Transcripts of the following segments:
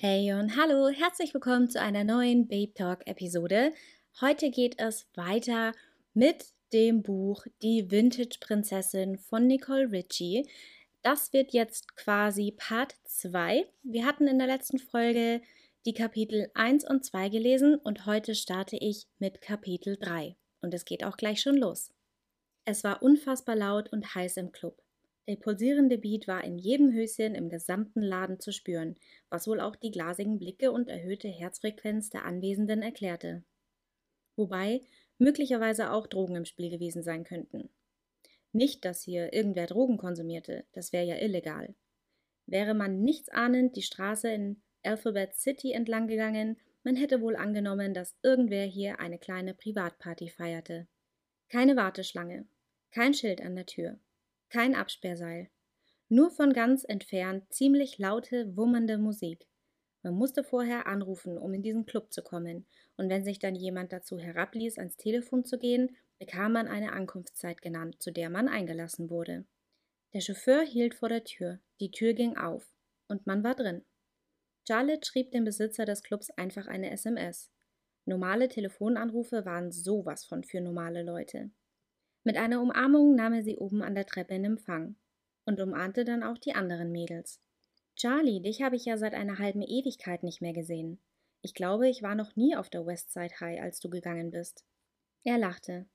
Hey und hallo, herzlich willkommen zu einer neuen Babe Talk Episode. Heute geht es weiter mit dem Buch Die Vintage Prinzessin von Nicole Ritchie. Das wird jetzt quasi Part 2. Wir hatten in der letzten Folge die Kapitel 1 und 2 gelesen und heute starte ich mit Kapitel 3. Und es geht auch gleich schon los. Es war unfassbar laut und heiß im Club. Der pulsierende Beat war in jedem Höschen im gesamten Laden zu spüren, was wohl auch die glasigen Blicke und erhöhte Herzfrequenz der Anwesenden erklärte. Wobei möglicherweise auch Drogen im Spiel gewesen sein könnten. Nicht, dass hier irgendwer Drogen konsumierte, das wäre ja illegal. Wäre man nichtsahnend die Straße in Alphabet City entlang gegangen, man hätte wohl angenommen, dass irgendwer hier eine kleine Privatparty feierte. Keine Warteschlange, kein Schild an der Tür. Kein Absperrseil. Nur von ganz entfernt ziemlich laute, wummernde Musik. Man musste vorher anrufen, um in diesen Club zu kommen, und wenn sich dann jemand dazu herabließ, ans Telefon zu gehen, bekam man eine Ankunftszeit genannt, zu der man eingelassen wurde. Der Chauffeur hielt vor der Tür, die Tür ging auf, und man war drin. Charlotte schrieb dem Besitzer des Clubs einfach eine SMS. Normale Telefonanrufe waren sowas von für normale Leute. Mit einer Umarmung nahm er sie oben an der Treppe in Empfang und umarmte dann auch die anderen Mädels. Charlie, dich habe ich ja seit einer halben Ewigkeit nicht mehr gesehen. Ich glaube, ich war noch nie auf der Westside High, als du gegangen bist. Er lachte.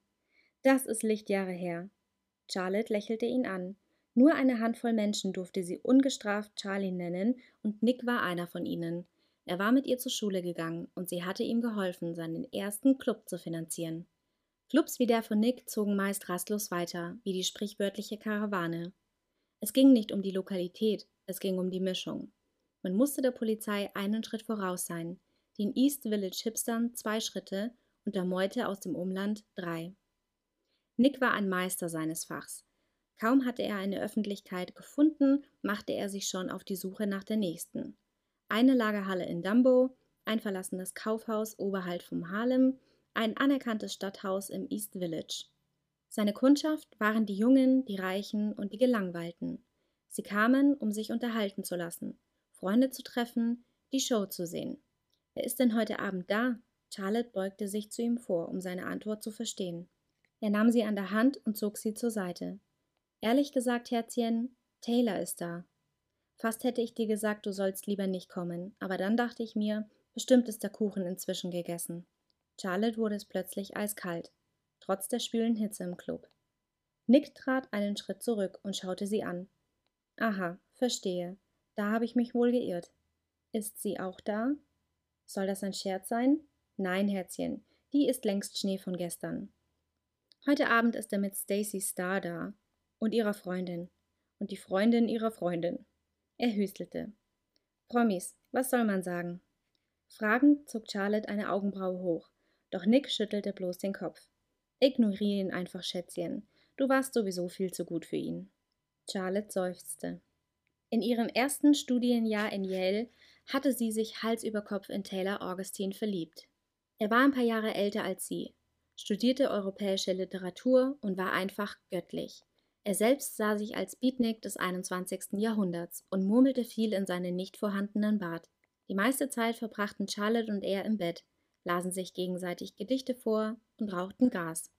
Das ist Lichtjahre her. Charlotte lächelte ihn an. Nur eine Handvoll Menschen durfte sie ungestraft Charlie nennen, und Nick war einer von ihnen. Er war mit ihr zur Schule gegangen, und sie hatte ihm geholfen, seinen ersten Club zu finanzieren. Clubs wie der von Nick zogen meist rastlos weiter, wie die sprichwörtliche Karawane. Es ging nicht um die Lokalität, es ging um die Mischung. Man musste der Polizei einen Schritt voraus sein, den East Village Hipstern zwei Schritte und der Meute aus dem Umland drei. Nick war ein Meister seines Fachs. Kaum hatte er eine Öffentlichkeit gefunden, machte er sich schon auf die Suche nach der nächsten. Eine Lagerhalle in Dumbo, ein verlassenes Kaufhaus oberhalb vom Harlem, ein anerkanntes Stadthaus im East Village. Seine Kundschaft waren die Jungen, die Reichen und die Gelangweilten. Sie kamen, um sich unterhalten zu lassen, Freunde zu treffen, die Show zu sehen. Wer ist denn heute Abend da? Charlotte beugte sich zu ihm vor, um seine Antwort zu verstehen. Er nahm sie an der Hand und zog sie zur Seite. Ehrlich gesagt, Herzchen, Taylor ist da. Fast hätte ich dir gesagt, du sollst lieber nicht kommen, aber dann dachte ich mir, bestimmt ist der Kuchen inzwischen gegessen. Charlotte wurde es plötzlich eiskalt, trotz der schwülen Hitze im Club. Nick trat einen Schritt zurück und schaute sie an. Aha, verstehe. Da habe ich mich wohl geirrt. Ist sie auch da? Soll das ein Scherz sein? Nein, Herzchen, die ist längst Schnee von gestern. Heute Abend ist er mit Stacy Starr da und ihrer Freundin und die Freundin ihrer Freundin. Er hüstelte. Promis, was soll man sagen? Fragend zog Charlotte eine Augenbraue hoch. Doch Nick schüttelte bloß den Kopf. Ignoriere ihn einfach, Schätzchen. Du warst sowieso viel zu gut für ihn. Charlotte seufzte. In ihrem ersten Studienjahr in Yale hatte sie sich Hals über Kopf in Taylor Augustine verliebt. Er war ein paar Jahre älter als sie, studierte europäische Literatur und war einfach göttlich. Er selbst sah sich als Beatnik des 21. Jahrhunderts und murmelte viel in seinen nicht vorhandenen Bart. Die meiste Zeit verbrachten Charlotte und er im Bett, lasen sich gegenseitig Gedichte vor und rauchten Gas,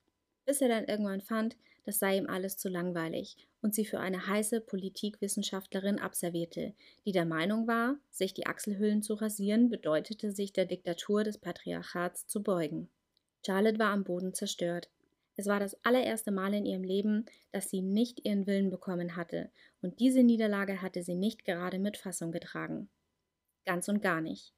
bis er dann irgendwann fand, das sei ihm alles zu langweilig und sie für eine heiße Politikwissenschaftlerin abservierte, die der Meinung war, sich die Achselhüllen zu rasieren bedeutete, sich der Diktatur des Patriarchats zu beugen. Charlotte war am Boden zerstört. Es war das allererste Mal in ihrem Leben, dass sie nicht ihren Willen bekommen hatte, und diese Niederlage hatte sie nicht gerade mit Fassung getragen. Ganz und gar nicht.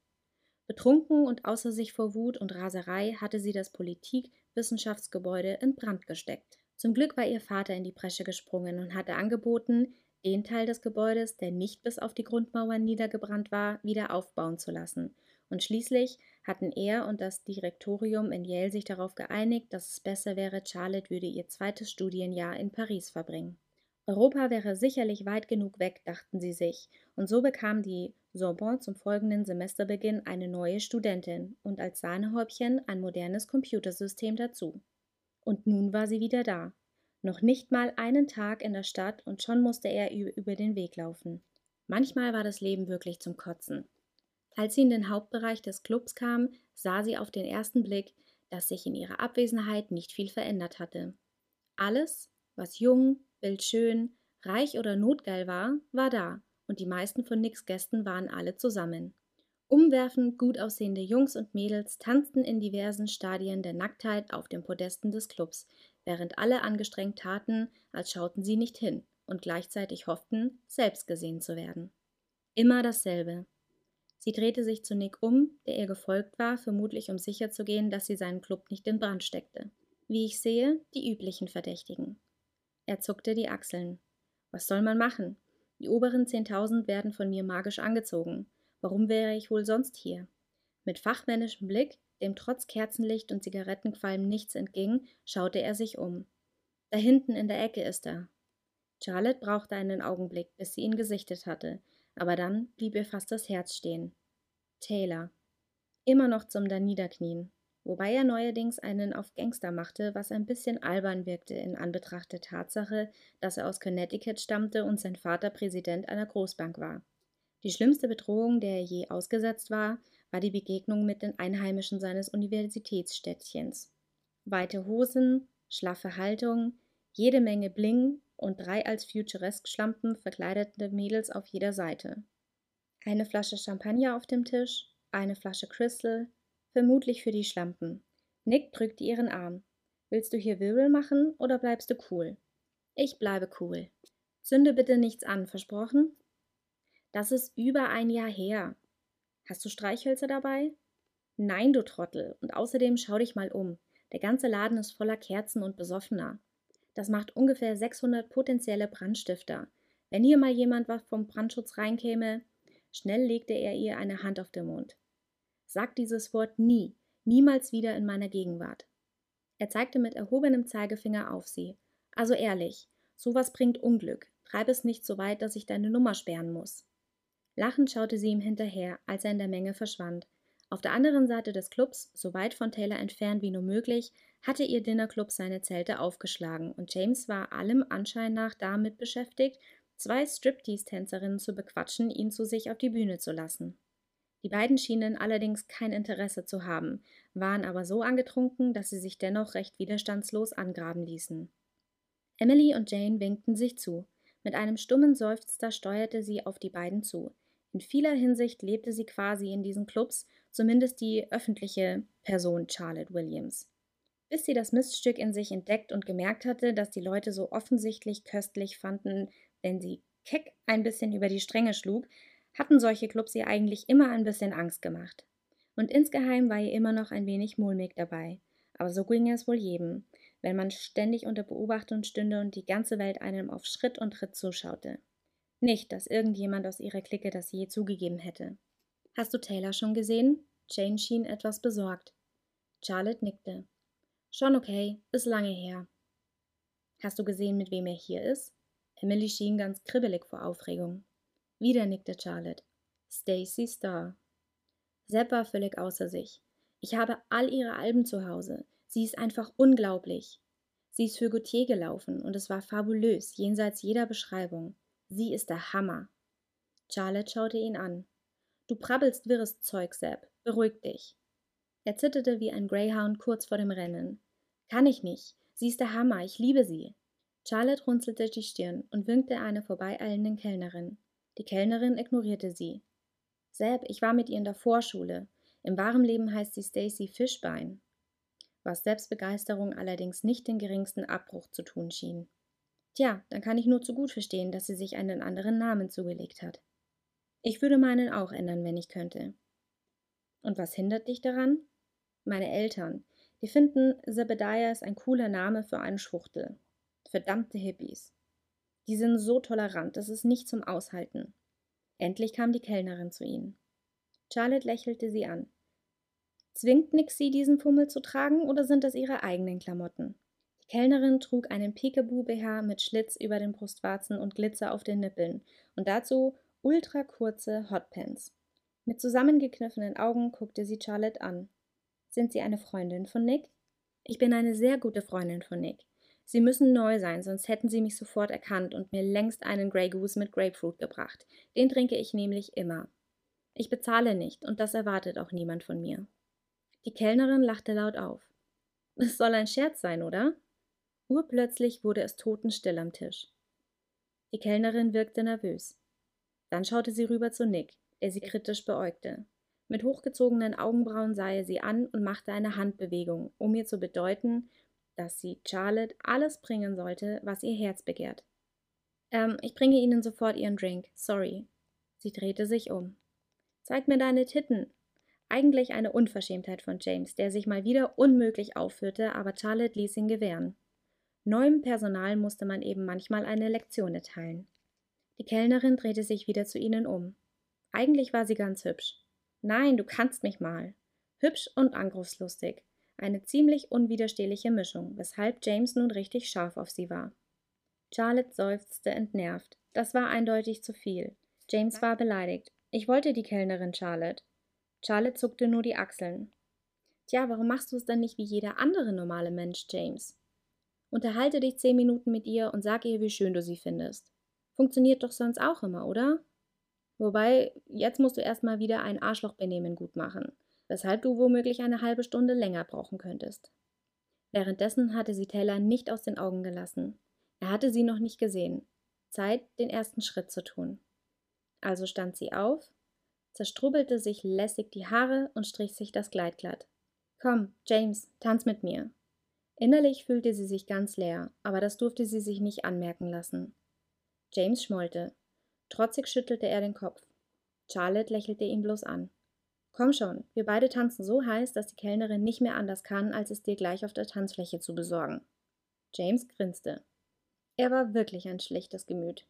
Betrunken und außer sich vor Wut und Raserei hatte sie das Politik-Wissenschaftsgebäude in Brand gesteckt. Zum Glück war ihr Vater in die Bresche gesprungen und hatte angeboten, den Teil des Gebäudes, der nicht bis auf die Grundmauern niedergebrannt war, wieder aufbauen zu lassen. Und schließlich hatten er und das Direktorium in Yale sich darauf geeinigt, dass es besser wäre, Charlotte würde ihr zweites Studienjahr in Paris verbringen. Europa wäre sicherlich weit genug weg, dachten sie sich, und so bekam die Sorbonne zum folgenden Semesterbeginn eine neue Studentin und als Sahnehäubchen ein modernes Computersystem dazu. Und nun war sie wieder da. Noch nicht mal einen Tag in der Stadt und schon musste er über den Weg laufen. Manchmal war das Leben wirklich zum Kotzen. Als sie in den Hauptbereich des Clubs kam, sah sie auf den ersten Blick, dass sich in ihrer Abwesenheit nicht viel verändert hatte. Alles, was jung, bildschön, reich oder notgeil war, war da, und die meisten von Nicks Gästen waren alle zusammen. Umwerfend gut aussehende Jungs und Mädels tanzten in diversen Stadien der Nacktheit auf den Podesten des Clubs, während alle angestrengt taten, als schauten sie nicht hin und gleichzeitig hofften, selbst gesehen zu werden. Immer dasselbe. Sie drehte sich zu Nick um, der ihr gefolgt war, vermutlich um sicherzugehen, dass sie seinen Club nicht in Brand steckte. Wie ich sehe, die üblichen Verdächtigen. Er zuckte die Achseln. Was soll man machen? Die oberen zehntausend werden von mir magisch angezogen. Warum wäre ich wohl sonst hier? Mit fachmännischem Blick, dem trotz Kerzenlicht und Zigarettenqualm nichts entging, schaute er sich um. Da hinten in der Ecke ist er. Charlotte brauchte einen Augenblick, bis sie ihn gesichtet hatte, aber dann blieb ihr fast das Herz stehen. Taylor. Immer noch zum Daniederknien, wobei er neuerdings einen auf Gangster machte, was ein bisschen albern wirkte in Anbetracht der Tatsache, dass er aus Connecticut stammte und sein Vater Präsident einer Großbank war. Die schlimmste Bedrohung, der er je ausgesetzt war, war die Begegnung mit den Einheimischen seines Universitätsstädtchens. Weite Hosen, schlaffe Haltung, jede Menge Bling und drei als Futuresk-Schlampen verkleidete Mädels auf jeder Seite. Eine Flasche Champagner auf dem Tisch, eine Flasche Crystal, vermutlich für die Schlampen. Nick drückte ihren Arm. Willst du hier Wirbel machen oder bleibst du cool? Ich bleibe cool. Zünde bitte nichts an, versprochen? Das ist über ein Jahr her. Hast du Streichhölzer dabei? Nein, du Trottel. Und außerdem schau dich mal um. Der ganze Laden ist voller Kerzen und Besoffener. Das macht ungefähr 600 potenzielle Brandstifter. Wenn hier mal jemand was vom Brandschutz reinkäme, schnell legte er ihr eine Hand auf den Mund. Sag dieses Wort nie, niemals wieder in meiner Gegenwart. Er zeigte mit erhobenem Zeigefinger auf sie. Also ehrlich, sowas bringt Unglück. Treib es nicht so weit, dass ich deine Nummer sperren muss. Lachend schaute sie ihm hinterher, als er in der Menge verschwand. Auf der anderen Seite des Clubs, so weit von Taylor entfernt wie nur möglich, hatte ihr Dinnerclub seine Zelte aufgeschlagen und James war allem Anschein nach damit beschäftigt, zwei Striptease-Tänzerinnen zu bequatschen, ihn zu sich auf die Bühne zu lassen. Die beiden schienen allerdings kein Interesse zu haben, waren aber so angetrunken, dass sie sich dennoch recht widerstandslos angraben ließen. Emily und Jane winkten sich zu. Mit einem stummen Seufzer steuerte sie auf die beiden zu. In vieler Hinsicht lebte sie quasi in diesen Clubs, zumindest die öffentliche Person Charlotte Williams bis sie das Miststück in sich entdeckt und gemerkt hatte, dass die Leute so offensichtlich köstlich fanden, wenn sie keck ein bisschen über die Stränge schlug, hatten solche Clubs ihr eigentlich immer ein bisschen Angst gemacht. Und insgeheim war ihr immer noch ein wenig mulmig dabei. Aber so ging es wohl jedem, wenn man ständig unter Beobachtung stünde und die ganze Welt einem auf Schritt und Tritt zuschaute. Nicht, dass irgendjemand aus ihrer Clique das je zugegeben hätte. Hast du Taylor schon gesehen? Jane schien etwas besorgt. Charlotte nickte. Schon okay, ist lange her. Hast du gesehen, mit wem er hier ist? Emily schien ganz kribbelig vor Aufregung. Wieder nickte Charlotte. Stacy Starr. Sepp war völlig außer sich. Ich habe all ihre Alben zu Hause. Sie ist einfach unglaublich. Sie ist für Gautier gelaufen und es war fabulös, jenseits jeder Beschreibung. Sie ist der Hammer. Charlotte schaute ihn an. Du prabbelst wirres Zeug, Sepp. Beruhig dich. Er zitterte wie ein Greyhound kurz vor dem Rennen. Kann ich nicht. Sie ist der Hammer. Ich liebe sie. Charlotte runzelte die Stirn und winkte einer vorbeieilenden Kellnerin. Die Kellnerin ignorierte sie. Seb, ich war mit ihr in der Vorschule. Im wahren Leben heißt sie Stacy Fischbein. Was Selbstbegeisterung allerdings nicht den geringsten Abbruch zu tun schien. Tja, dann kann ich nur zu gut verstehen, dass sie sich einen anderen Namen zugelegt hat. Ich würde meinen auch ändern, wenn ich könnte. Und was hindert dich daran? Meine Eltern. Die finden, Zebediah ist ein cooler Name für einen Schwuchtel. Verdammte Hippies. Die sind so tolerant, das ist nicht zum Aushalten. Endlich kam die Kellnerin zu ihnen. Charlotte lächelte sie an. Zwingt Nix sie, diesen Fummel zu tragen, oder sind das ihre eigenen Klamotten? Die Kellnerin trug einen Peekaboo-BH mit Schlitz über den Brustwarzen und Glitzer auf den Nippeln und dazu ultra kurze Hotpants. Mit zusammengekniffenen Augen guckte sie Charlotte an. Sind Sie eine Freundin von Nick? Ich bin eine sehr gute Freundin von Nick. Sie müssen neu sein, sonst hätten Sie mich sofort erkannt und mir längst einen Grey Goose mit Grapefruit gebracht. Den trinke ich nämlich immer. Ich bezahle nicht und das erwartet auch niemand von mir. Die Kellnerin lachte laut auf. Es soll ein Scherz sein, oder? Urplötzlich wurde es totenstill am Tisch. Die Kellnerin wirkte nervös. Dann schaute sie rüber zu Nick, der sie kritisch beäugte. Mit hochgezogenen Augenbrauen sah er sie an und machte eine Handbewegung, um ihr zu bedeuten, dass sie Charlotte alles bringen sollte, was ihr Herz begehrt. Ähm, ich bringe Ihnen sofort Ihren Drink. Sorry. Sie drehte sich um. Zeig mir deine Titten. Eigentlich eine Unverschämtheit von James, der sich mal wieder unmöglich aufführte, aber Charlotte ließ ihn gewähren. Neuem Personal musste man eben manchmal eine Lektion erteilen. Die Kellnerin drehte sich wieder zu ihnen um. Eigentlich war sie ganz hübsch. Nein, du kannst mich mal. Hübsch und angriffslustig. Eine ziemlich unwiderstehliche Mischung, weshalb James nun richtig scharf auf sie war. Charlotte seufzte entnervt. Das war eindeutig zu viel. James war beleidigt. Ich wollte die Kellnerin, Charlotte. Charlotte zuckte nur die Achseln. Tja, warum machst du es dann nicht wie jeder andere normale Mensch, James? Unterhalte dich zehn Minuten mit ihr und sag ihr, wie schön du sie findest. Funktioniert doch sonst auch immer, oder? Wobei, jetzt musst du erstmal wieder ein Arschlochbenehmen gut machen, weshalb du womöglich eine halbe Stunde länger brauchen könntest. Währenddessen hatte sie Taylor nicht aus den Augen gelassen. Er hatte sie noch nicht gesehen. Zeit, den ersten Schritt zu tun. Also stand sie auf, zerstrubbelte sich lässig die Haare und strich sich das Kleid glatt. Komm, James, tanz mit mir. Innerlich fühlte sie sich ganz leer, aber das durfte sie sich nicht anmerken lassen. James schmollte. Trotzig schüttelte er den Kopf. Charlotte lächelte ihn bloß an. Komm schon, wir beide tanzen so heiß, dass die Kellnerin nicht mehr anders kann, als es dir gleich auf der Tanzfläche zu besorgen. James grinste. Er war wirklich ein schlechtes Gemüt.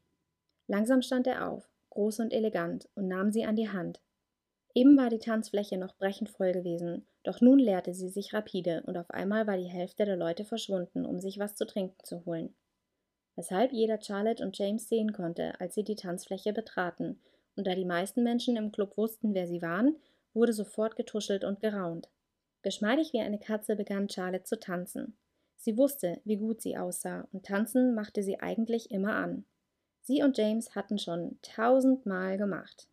Langsam stand er auf, groß und elegant, und nahm sie an die Hand. Eben war die Tanzfläche noch brechend voll gewesen, doch nun leerte sie sich rapide, und auf einmal war die Hälfte der Leute verschwunden, um sich was zu trinken zu holen weshalb jeder Charlotte und James sehen konnte, als sie die Tanzfläche betraten, und da die meisten Menschen im Club wussten, wer sie waren, wurde sofort getuschelt und geraunt. Geschmeidig wie eine Katze begann Charlotte zu tanzen. Sie wusste, wie gut sie aussah, und tanzen machte sie eigentlich immer an. Sie und James hatten schon tausendmal gemacht.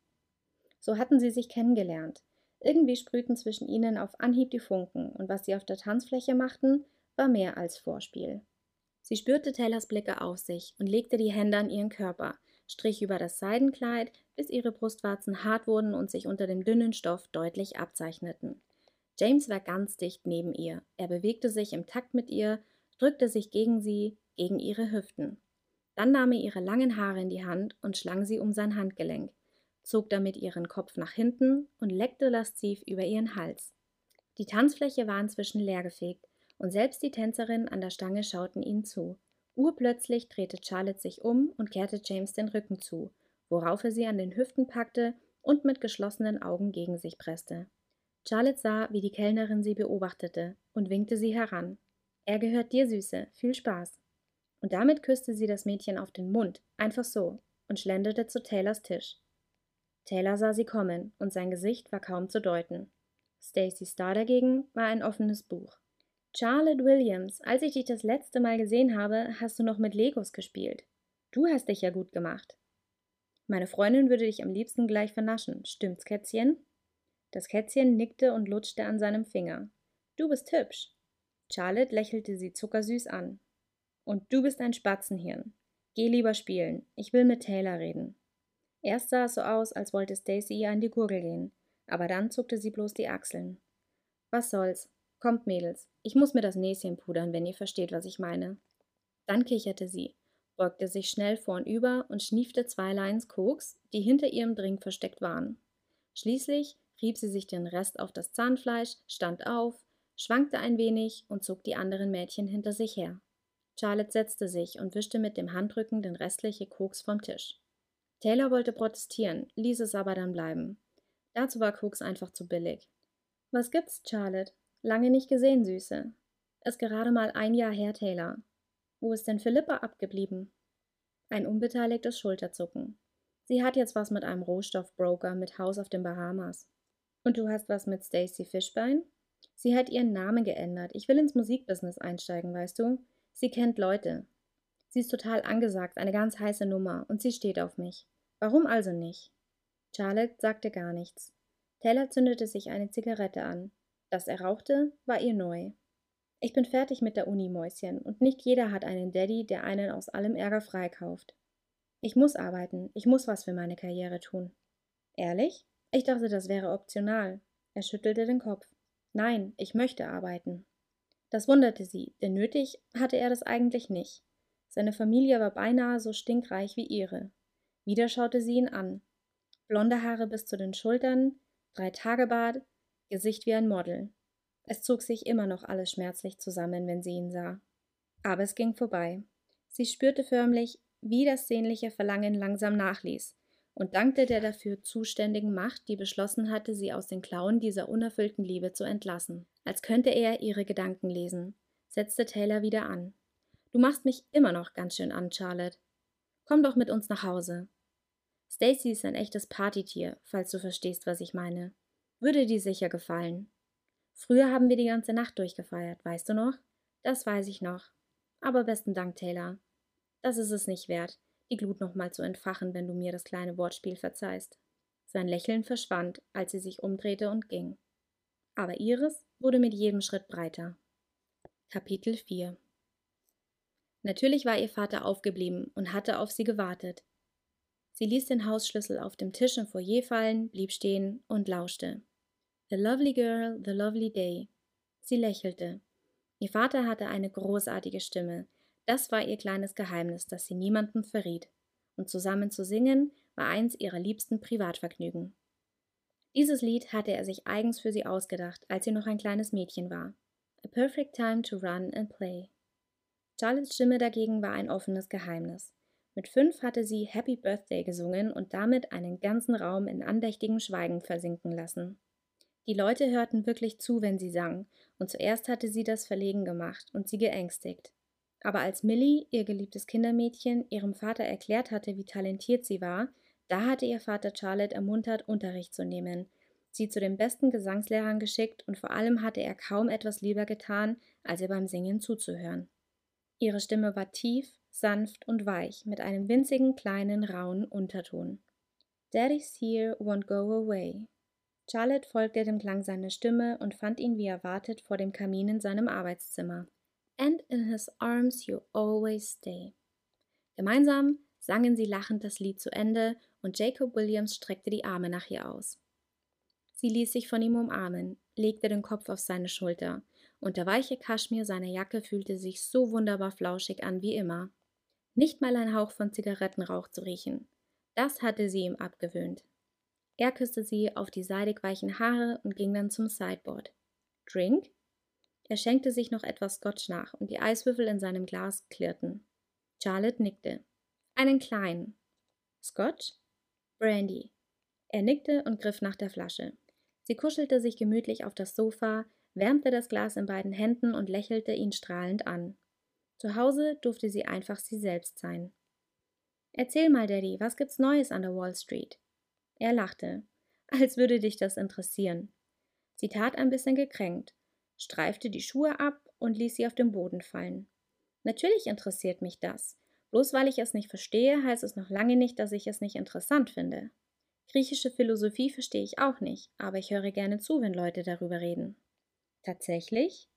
So hatten sie sich kennengelernt. Irgendwie sprühten zwischen ihnen auf Anhieb die Funken, und was sie auf der Tanzfläche machten, war mehr als Vorspiel. Sie spürte Taylors Blicke auf sich und legte die Hände an ihren Körper, strich über das Seidenkleid, bis ihre Brustwarzen hart wurden und sich unter dem dünnen Stoff deutlich abzeichneten. James war ganz dicht neben ihr. Er bewegte sich im Takt mit ihr, drückte sich gegen sie, gegen ihre Hüften. Dann nahm er ihre langen Haare in die Hand und schlang sie um sein Handgelenk, zog damit ihren Kopf nach hinten und leckte lasziv über ihren Hals. Die Tanzfläche war inzwischen leergefegt, und selbst die Tänzerinnen an der Stange schauten ihnen zu. Urplötzlich drehte Charlotte sich um und kehrte James den Rücken zu, worauf er sie an den Hüften packte und mit geschlossenen Augen gegen sich presste. Charlotte sah, wie die Kellnerin sie beobachtete und winkte sie heran. Er gehört dir, Süße, viel Spaß. Und damit küsste sie das Mädchen auf den Mund, einfach so, und schlenderte zu Taylors Tisch. Taylor sah sie kommen, und sein Gesicht war kaum zu deuten. Stacy Starr dagegen war ein offenes Buch. Charlotte Williams, als ich dich das letzte Mal gesehen habe, hast du noch mit Legos gespielt. Du hast dich ja gut gemacht. Meine Freundin würde dich am liebsten gleich vernaschen. Stimmt's, Kätzchen? Das Kätzchen nickte und lutschte an seinem Finger. Du bist hübsch. Charlotte lächelte sie zuckersüß an. Und du bist ein Spatzenhirn. Geh lieber spielen. Ich will mit Taylor reden. Erst sah es so aus, als wollte Stacy ihr an die Gurgel gehen, aber dann zuckte sie bloß die Achseln. Was soll's? Kommt, Mädels, ich muss mir das Näschen pudern, wenn ihr versteht, was ich meine. Dann kicherte sie, beugte sich schnell vornüber und schniefte zwei Lines Koks, die hinter ihrem Drink versteckt waren. Schließlich rieb sie sich den Rest auf das Zahnfleisch, stand auf, schwankte ein wenig und zog die anderen Mädchen hinter sich her. Charlotte setzte sich und wischte mit dem Handrücken den restlichen Koks vom Tisch. Taylor wollte protestieren, ließ es aber dann bleiben. Dazu war Koks einfach zu billig. Was gibt's, Charlotte? Lange nicht gesehen, Süße. Ist gerade mal ein Jahr her, Taylor. Wo ist denn Philippa abgeblieben? Ein unbeteiligtes Schulterzucken. Sie hat jetzt was mit einem Rohstoffbroker mit Haus auf den Bahamas. Und du hast was mit Stacy Fishbein? Sie hat ihren Namen geändert. Ich will ins Musikbusiness einsteigen, weißt du? Sie kennt Leute. Sie ist total angesagt, eine ganz heiße Nummer, und sie steht auf mich. Warum also nicht? Charlotte sagte gar nichts. Taylor zündete sich eine Zigarette an. Dass er rauchte, war ihr neu. Ich bin fertig mit der Uni, Mäuschen, und nicht jeder hat einen Daddy, der einen aus allem Ärger freikauft. Ich muss arbeiten, ich muss was für meine Karriere tun. Ehrlich? Ich dachte, das wäre optional. Er schüttelte den Kopf. Nein, ich möchte arbeiten. Das wunderte sie, denn nötig hatte er das eigentlich nicht. Seine Familie war beinahe so stinkreich wie ihre. Wieder schaute sie ihn an. Blonde Haare bis zu den Schultern, drei Tage Bart, Gesicht wie ein Model. Es zog sich immer noch alles schmerzlich zusammen, wenn sie ihn sah. Aber es ging vorbei. Sie spürte förmlich, wie das sehnliche Verlangen langsam nachließ, und dankte der dafür zuständigen Macht, die beschlossen hatte, sie aus den Klauen dieser unerfüllten Liebe zu entlassen. Als könnte er ihre Gedanken lesen, setzte Taylor wieder an. Du machst mich immer noch ganz schön an, Charlotte. Komm doch mit uns nach Hause. Stacy ist ein echtes Partytier, falls du verstehst, was ich meine. Würde dir sicher gefallen. Früher haben wir die ganze Nacht durchgefeiert, weißt du noch? Das weiß ich noch. Aber besten Dank, Taylor. Das ist es nicht wert, die Glut nochmal zu entfachen, wenn du mir das kleine Wortspiel verzeihst. Sein Lächeln verschwand, als sie sich umdrehte und ging. Aber ihres wurde mit jedem Schritt breiter. Kapitel 4 Natürlich war ihr Vater aufgeblieben und hatte auf sie gewartet. Sie ließ den Hausschlüssel auf dem Tisch im Foyer fallen, blieb stehen und lauschte. The lovely girl, the lovely day. Sie lächelte. Ihr Vater hatte eine großartige Stimme. Das war ihr kleines Geheimnis, das sie niemandem verriet. Und zusammen zu singen war eins ihrer liebsten Privatvergnügen. Dieses Lied hatte er sich eigens für sie ausgedacht, als sie noch ein kleines Mädchen war. A perfect time to run and play. Charlottes Stimme dagegen war ein offenes Geheimnis. Mit fünf hatte sie Happy Birthday gesungen und damit einen ganzen Raum in andächtigem Schweigen versinken lassen. Die Leute hörten wirklich zu, wenn sie sang, und zuerst hatte sie das verlegen gemacht und sie geängstigt. Aber als Millie, ihr geliebtes Kindermädchen, ihrem Vater erklärt hatte, wie talentiert sie war, da hatte ihr Vater Charlotte ermuntert, Unterricht zu nehmen, sie zu den besten Gesangslehrern geschickt und vor allem hatte er kaum etwas lieber getan, als ihr beim Singen zuzuhören. Ihre Stimme war tief, sanft und weich, mit einem winzigen kleinen rauen Unterton. Daddy's here won't go away. Charlotte folgte dem Klang seiner Stimme und fand ihn wie erwartet vor dem Kamin in seinem Arbeitszimmer. And in his arms you always stay. Gemeinsam sangen sie lachend das Lied zu Ende und Jacob Williams streckte die Arme nach ihr aus. Sie ließ sich von ihm umarmen, legte den Kopf auf seine Schulter, und der weiche Kaschmir seiner Jacke fühlte sich so wunderbar flauschig an wie immer. Nicht mal ein Hauch von Zigarettenrauch zu riechen. Das hatte sie ihm abgewöhnt. Er küsste sie auf die seidig weichen Haare und ging dann zum Sideboard. Drink? Er schenkte sich noch etwas Scotch nach und die Eiswürfel in seinem Glas klirrten. Charlotte nickte. Einen kleinen. Scotch? Brandy. Er nickte und griff nach der Flasche. Sie kuschelte sich gemütlich auf das Sofa, wärmte das Glas in beiden Händen und lächelte ihn strahlend an. Zu Hause durfte sie einfach sie selbst sein. Erzähl mal, Daddy, was gibt's Neues an der Wall Street? Er lachte. Als würde dich das interessieren. Sie tat ein bisschen gekränkt, streifte die Schuhe ab und ließ sie auf den Boden fallen. Natürlich interessiert mich das. Bloß weil ich es nicht verstehe, heißt es noch lange nicht, dass ich es nicht interessant finde. Griechische Philosophie verstehe ich auch nicht, aber ich höre gerne zu, wenn Leute darüber reden. Tatsächlich?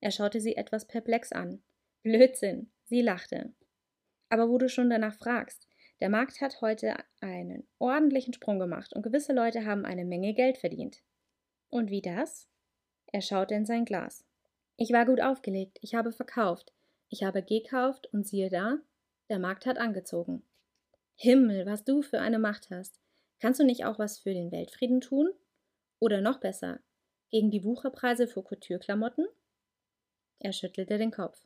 Er schaute sie etwas perplex an. Blödsinn. Sie lachte. Aber wo du schon danach fragst, der Markt hat heute einen ordentlichen Sprung gemacht und gewisse Leute haben eine Menge Geld verdient. Und wie das? Er schaute in sein Glas. Ich war gut aufgelegt, ich habe verkauft, ich habe gekauft und siehe da, der Markt hat angezogen. Himmel, was du für eine Macht hast. Kannst du nicht auch was für den Weltfrieden tun? Oder noch besser, gegen die Wucherpreise für Couture-Klamotten? Er schüttelte den Kopf.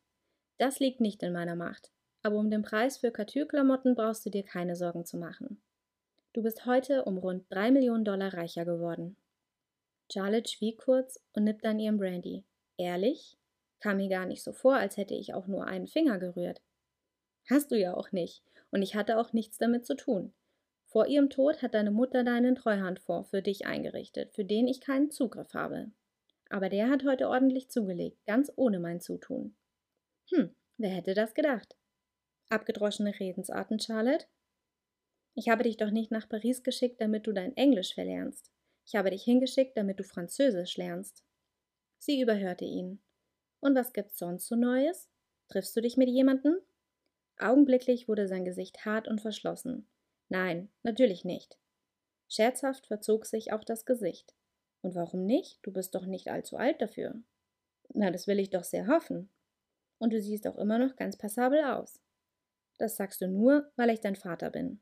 Das liegt nicht in meiner Macht aber um den Preis für Couture-Klamotten brauchst du dir keine Sorgen zu machen. Du bist heute um rund drei Millionen Dollar reicher geworden. Charlotte schwieg kurz und nippte an ihrem Brandy. Ehrlich? Kam mir gar nicht so vor, als hätte ich auch nur einen Finger gerührt. Hast du ja auch nicht, und ich hatte auch nichts damit zu tun. Vor ihrem Tod hat deine Mutter deinen Treuhandfonds für dich eingerichtet, für den ich keinen Zugriff habe. Aber der hat heute ordentlich zugelegt, ganz ohne mein Zutun. Hm, wer hätte das gedacht? Abgedroschene Redensarten, Charlotte? Ich habe dich doch nicht nach Paris geschickt, damit du dein Englisch verlernst. Ich habe dich hingeschickt, damit du Französisch lernst. Sie überhörte ihn. Und was gibt's sonst so Neues? Triffst du dich mit jemandem? Augenblicklich wurde sein Gesicht hart und verschlossen. Nein, natürlich nicht. Scherzhaft verzog sich auch das Gesicht. Und warum nicht? Du bist doch nicht allzu alt dafür. Na, das will ich doch sehr hoffen. Und du siehst auch immer noch ganz passabel aus. Das sagst du nur, weil ich dein Vater bin.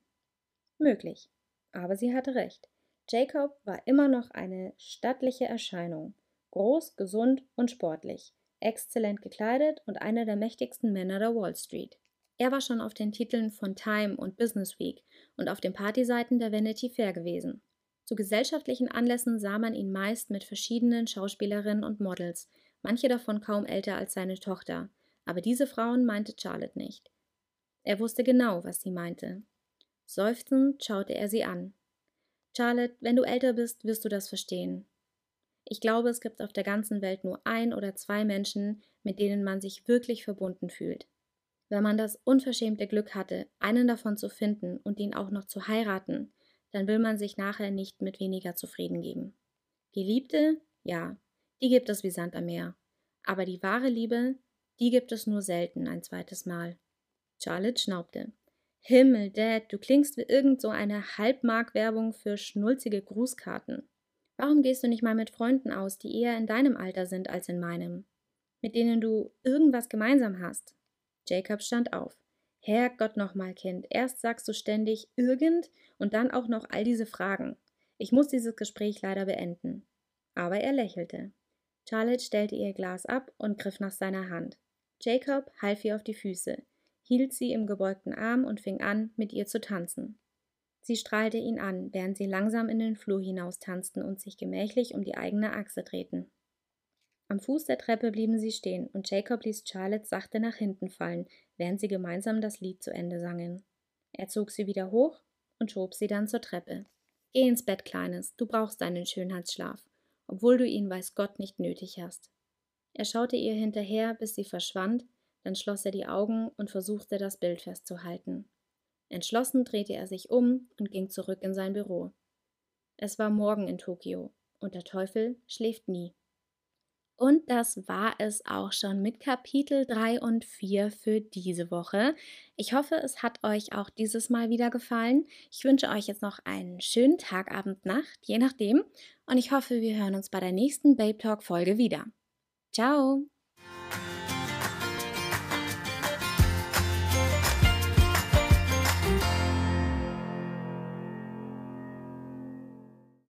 Möglich. Aber sie hatte recht. Jacob war immer noch eine stattliche Erscheinung. Groß, gesund und sportlich. Exzellent gekleidet und einer der mächtigsten Männer der Wall Street. Er war schon auf den Titeln von Time und Business Week und auf den Partyseiten der Vanity Fair gewesen. Zu gesellschaftlichen Anlässen sah man ihn meist mit verschiedenen Schauspielerinnen und Models, manche davon kaum älter als seine Tochter, aber diese Frauen meinte Charlotte nicht. Er wusste genau, was sie meinte. Seufzend schaute er sie an. Charlotte, wenn du älter bist, wirst du das verstehen. Ich glaube, es gibt auf der ganzen Welt nur ein oder zwei Menschen, mit denen man sich wirklich verbunden fühlt. Wenn man das unverschämte Glück hatte, einen davon zu finden und ihn auch noch zu heiraten, dann will man sich nachher nicht mit weniger zufrieden geben. Geliebte? Ja, die gibt es wie Sand am Meer. Aber die wahre Liebe, die gibt es nur selten ein zweites Mal. Charlotte schnaubte. Himmel, Dad, du klingst wie irgend so eine Halbmark-Werbung für schnulzige Grußkarten. Warum gehst du nicht mal mit Freunden aus, die eher in deinem Alter sind als in meinem? Mit denen du irgendwas gemeinsam hast? Jacob stand auf. Herrgott nochmal, Kind. Erst sagst du ständig irgend und dann auch noch all diese Fragen. Ich muss dieses Gespräch leider beenden. Aber er lächelte. Charlotte stellte ihr Glas ab und griff nach seiner Hand. Jacob half ihr auf die Füße, hielt sie im gebeugten Arm und fing an, mit ihr zu tanzen. Sie strahlte ihn an, während sie langsam in den Flur hinaus tanzten und sich gemächlich um die eigene Achse drehten. Am Fuß der Treppe blieben sie stehen und Jacob ließ Charlotte sachte nach hinten fallen, während sie gemeinsam das Lied zu Ende sangen. Er zog sie wieder hoch und schob sie dann zur Treppe. Geh ins Bett, Kleines, du brauchst deinen Schönheitsschlaf, obwohl du ihn weiß Gott nicht nötig hast. Er schaute ihr hinterher, bis sie verschwand, dann schloss er die Augen und versuchte das Bild festzuhalten. Entschlossen drehte er sich um und ging zurück in sein Büro. Es war morgen in Tokio, und der Teufel schläft nie. Und das war es auch schon mit Kapitel 3 und 4 für diese Woche. Ich hoffe, es hat euch auch dieses Mal wieder gefallen. Ich wünsche euch jetzt noch einen schönen Tag, Abend, Nacht, je nachdem. Und ich hoffe, wir hören uns bei der nächsten Babe Talk Folge wieder. Ciao!